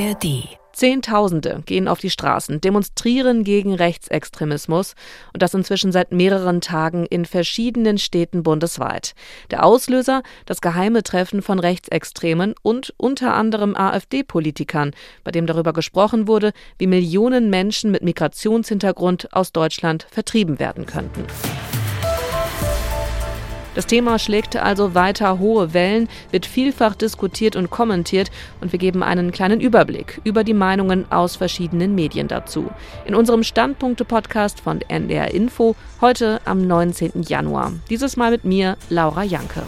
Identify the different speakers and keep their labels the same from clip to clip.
Speaker 1: ARD Zehntausende gehen auf die Straßen, demonstrieren gegen Rechtsextremismus und das inzwischen seit mehreren Tagen in verschiedenen Städten bundesweit. Der Auslöser das geheime Treffen von Rechtsextremen und unter anderem AfD-Politikern, bei dem darüber gesprochen wurde, wie Millionen Menschen mit Migrationshintergrund aus Deutschland vertrieben werden könnten. Das Thema schlägt also weiter hohe Wellen, wird vielfach diskutiert und kommentiert und wir geben einen kleinen Überblick über die Meinungen aus verschiedenen Medien dazu. In unserem Standpunkte-Podcast von NDR Info heute am 19. Januar. Dieses Mal mit mir, Laura Janke.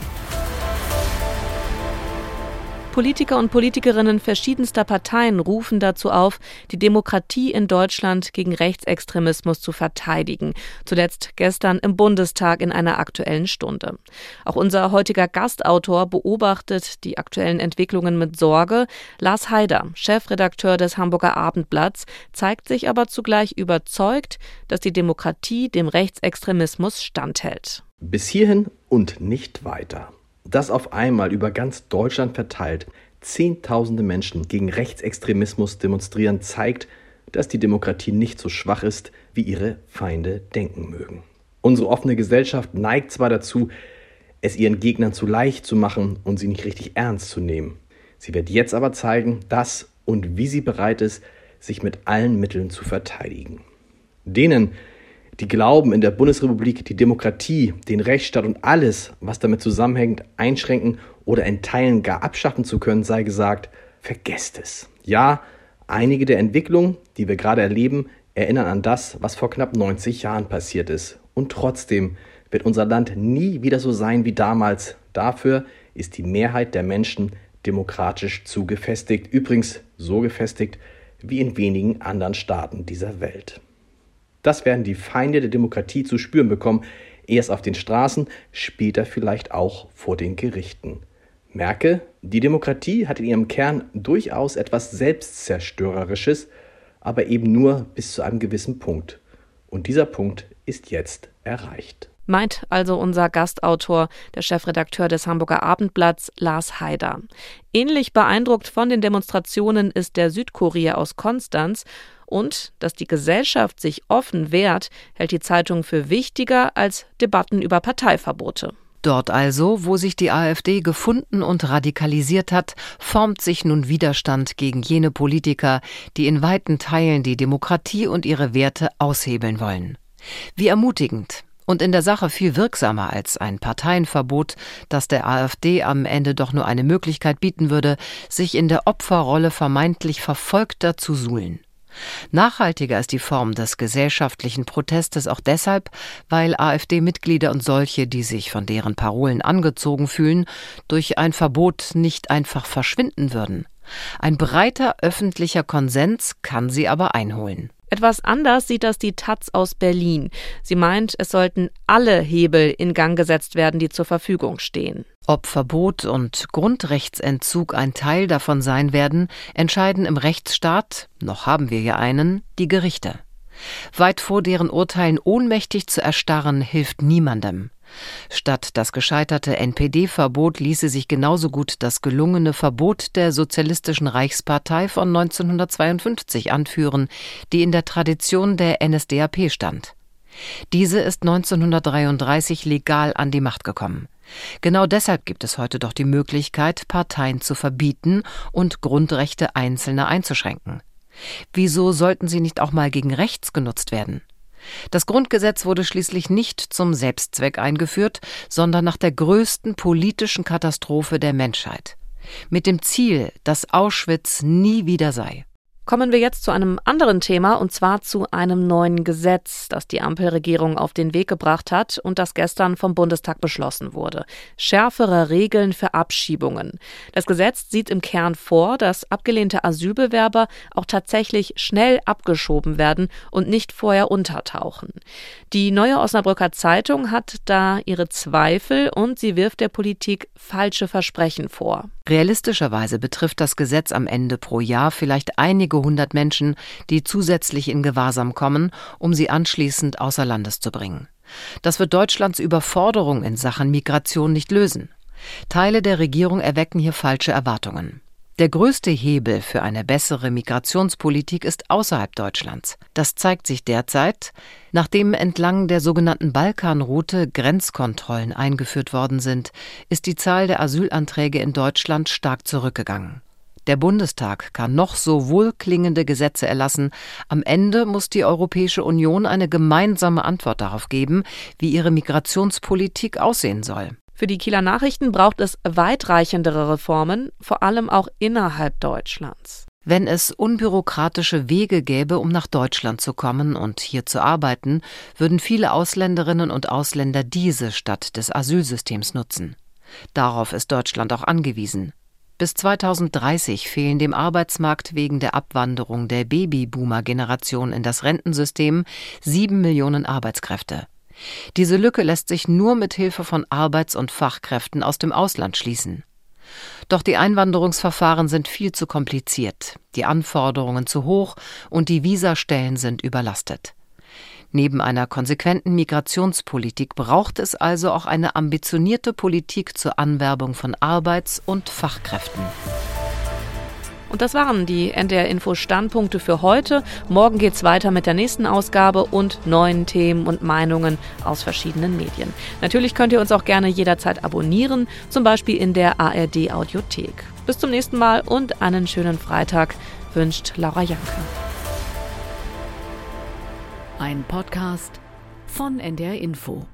Speaker 1: Politiker und Politikerinnen verschiedenster Parteien rufen dazu auf, die Demokratie in Deutschland gegen Rechtsextremismus zu verteidigen. Zuletzt gestern im Bundestag in einer aktuellen Stunde. Auch unser heutiger Gastautor beobachtet die aktuellen Entwicklungen mit Sorge. Lars Haider, Chefredakteur des Hamburger Abendblatts, zeigt sich aber zugleich überzeugt, dass die Demokratie dem Rechtsextremismus standhält.
Speaker 2: Bis hierhin und nicht weiter dass auf einmal über ganz Deutschland verteilt Zehntausende Menschen gegen Rechtsextremismus demonstrieren, zeigt, dass die Demokratie nicht so schwach ist, wie ihre Feinde denken mögen. Unsere offene Gesellschaft neigt zwar dazu, es ihren Gegnern zu leicht zu machen und sie nicht richtig ernst zu nehmen. Sie wird jetzt aber zeigen, dass und wie sie bereit ist, sich mit allen Mitteln zu verteidigen. Denen, die glauben, in der Bundesrepublik die Demokratie, den Rechtsstaat und alles, was damit zusammenhängt, einschränken oder in Teilen gar abschaffen zu können, sei gesagt, vergesst es. Ja, einige der Entwicklungen, die wir gerade erleben, erinnern an das, was vor knapp 90 Jahren passiert ist. Und trotzdem wird unser Land nie wieder so sein wie damals. Dafür ist die Mehrheit der Menschen demokratisch zugefestigt. Übrigens so gefestigt wie in wenigen anderen Staaten dieser Welt. Das werden die Feinde der Demokratie zu spüren bekommen, erst auf den Straßen, später vielleicht auch vor den Gerichten. Merke, die Demokratie hat in ihrem Kern durchaus etwas Selbstzerstörerisches, aber eben nur bis zu einem gewissen Punkt. Und dieser Punkt ist jetzt erreicht.
Speaker 1: Meint also unser Gastautor, der Chefredakteur des Hamburger Abendblatts, Lars Haider. Ähnlich beeindruckt von den Demonstrationen ist der Südkurier aus Konstanz und dass die Gesellschaft sich offen wehrt, hält die Zeitung für wichtiger als Debatten über Parteiverbote.
Speaker 3: Dort also, wo sich die AfD gefunden und radikalisiert hat, formt sich nun Widerstand gegen jene Politiker, die in weiten Teilen die Demokratie und ihre Werte aushebeln wollen. Wie ermutigend und in der Sache viel wirksamer als ein Parteienverbot, das der AfD am Ende doch nur eine Möglichkeit bieten würde, sich in der Opferrolle vermeintlich Verfolgter zu suhlen. Nachhaltiger ist die Form des gesellschaftlichen Protestes auch deshalb, weil AfD-Mitglieder und solche, die sich von deren Parolen angezogen fühlen, durch ein Verbot nicht einfach verschwinden würden. Ein breiter öffentlicher Konsens kann sie aber einholen.
Speaker 1: Etwas anders sieht das die Taz aus Berlin. Sie meint, es sollten alle Hebel in Gang gesetzt werden, die zur Verfügung stehen.
Speaker 3: Ob Verbot und Grundrechtsentzug ein Teil davon sein werden, entscheiden im Rechtsstaat, noch haben wir ja einen, die Gerichte. Weit vor deren Urteilen ohnmächtig zu erstarren, hilft niemandem. Statt das gescheiterte NPD-Verbot ließe sich genauso gut das gelungene Verbot der Sozialistischen Reichspartei von 1952 anführen, die in der Tradition der NSDAP stand. Diese ist 1933 legal an die Macht gekommen. Genau deshalb gibt es heute doch die Möglichkeit, Parteien zu verbieten und Grundrechte Einzelner einzuschränken. Wieso sollten sie nicht auch mal gegen rechts genutzt werden? Das Grundgesetz wurde schließlich nicht zum Selbstzweck eingeführt, sondern nach der größten politischen Katastrophe der Menschheit. Mit dem Ziel, dass Auschwitz nie wieder sei.
Speaker 1: Kommen wir jetzt zu einem anderen Thema und zwar zu einem neuen Gesetz, das die Ampelregierung auf den Weg gebracht hat und das gestern vom Bundestag beschlossen wurde. Schärfere Regeln für Abschiebungen. Das Gesetz sieht im Kern vor, dass abgelehnte Asylbewerber auch tatsächlich schnell abgeschoben werden und nicht vorher untertauchen. Die neue Osnabrücker Zeitung hat da ihre Zweifel und sie wirft der Politik falsche Versprechen vor.
Speaker 3: Realistischerweise betrifft das Gesetz am Ende pro Jahr vielleicht einige hundert Menschen, die zusätzlich in Gewahrsam kommen, um sie anschließend außer Landes zu bringen. Das wird Deutschlands Überforderung in Sachen Migration nicht lösen. Teile der Regierung erwecken hier falsche Erwartungen. Der größte Hebel für eine bessere Migrationspolitik ist außerhalb Deutschlands. Das zeigt sich derzeit, nachdem entlang der sogenannten Balkanroute Grenzkontrollen eingeführt worden sind, ist die Zahl der Asylanträge in Deutschland stark zurückgegangen. Der Bundestag kann noch so wohlklingende Gesetze erlassen, am Ende muss die Europäische Union eine gemeinsame Antwort darauf geben, wie ihre Migrationspolitik aussehen soll.
Speaker 1: Für die Kieler Nachrichten braucht es weitreichendere Reformen, vor allem auch innerhalb Deutschlands.
Speaker 3: Wenn es unbürokratische Wege gäbe, um nach Deutschland zu kommen und hier zu arbeiten, würden viele Ausländerinnen und Ausländer diese statt des Asylsystems nutzen. Darauf ist Deutschland auch angewiesen. Bis 2030 fehlen dem Arbeitsmarkt wegen der Abwanderung der Babyboomer-Generation in das Rentensystem sieben Millionen Arbeitskräfte. Diese Lücke lässt sich nur mit Hilfe von Arbeits- und Fachkräften aus dem Ausland schließen. Doch die Einwanderungsverfahren sind viel zu kompliziert, die Anforderungen zu hoch und die Visastellen sind überlastet. Neben einer konsequenten Migrationspolitik braucht es also auch eine ambitionierte Politik zur Anwerbung von Arbeits- und Fachkräften.
Speaker 1: Und das waren die NDR Info Standpunkte für heute. Morgen geht's weiter mit der nächsten Ausgabe und neuen Themen und Meinungen aus verschiedenen Medien. Natürlich könnt ihr uns auch gerne jederzeit abonnieren, zum Beispiel in der ARD Audiothek. Bis zum nächsten Mal und einen schönen Freitag wünscht Laura Janke.
Speaker 4: Ein Podcast von NDR Info.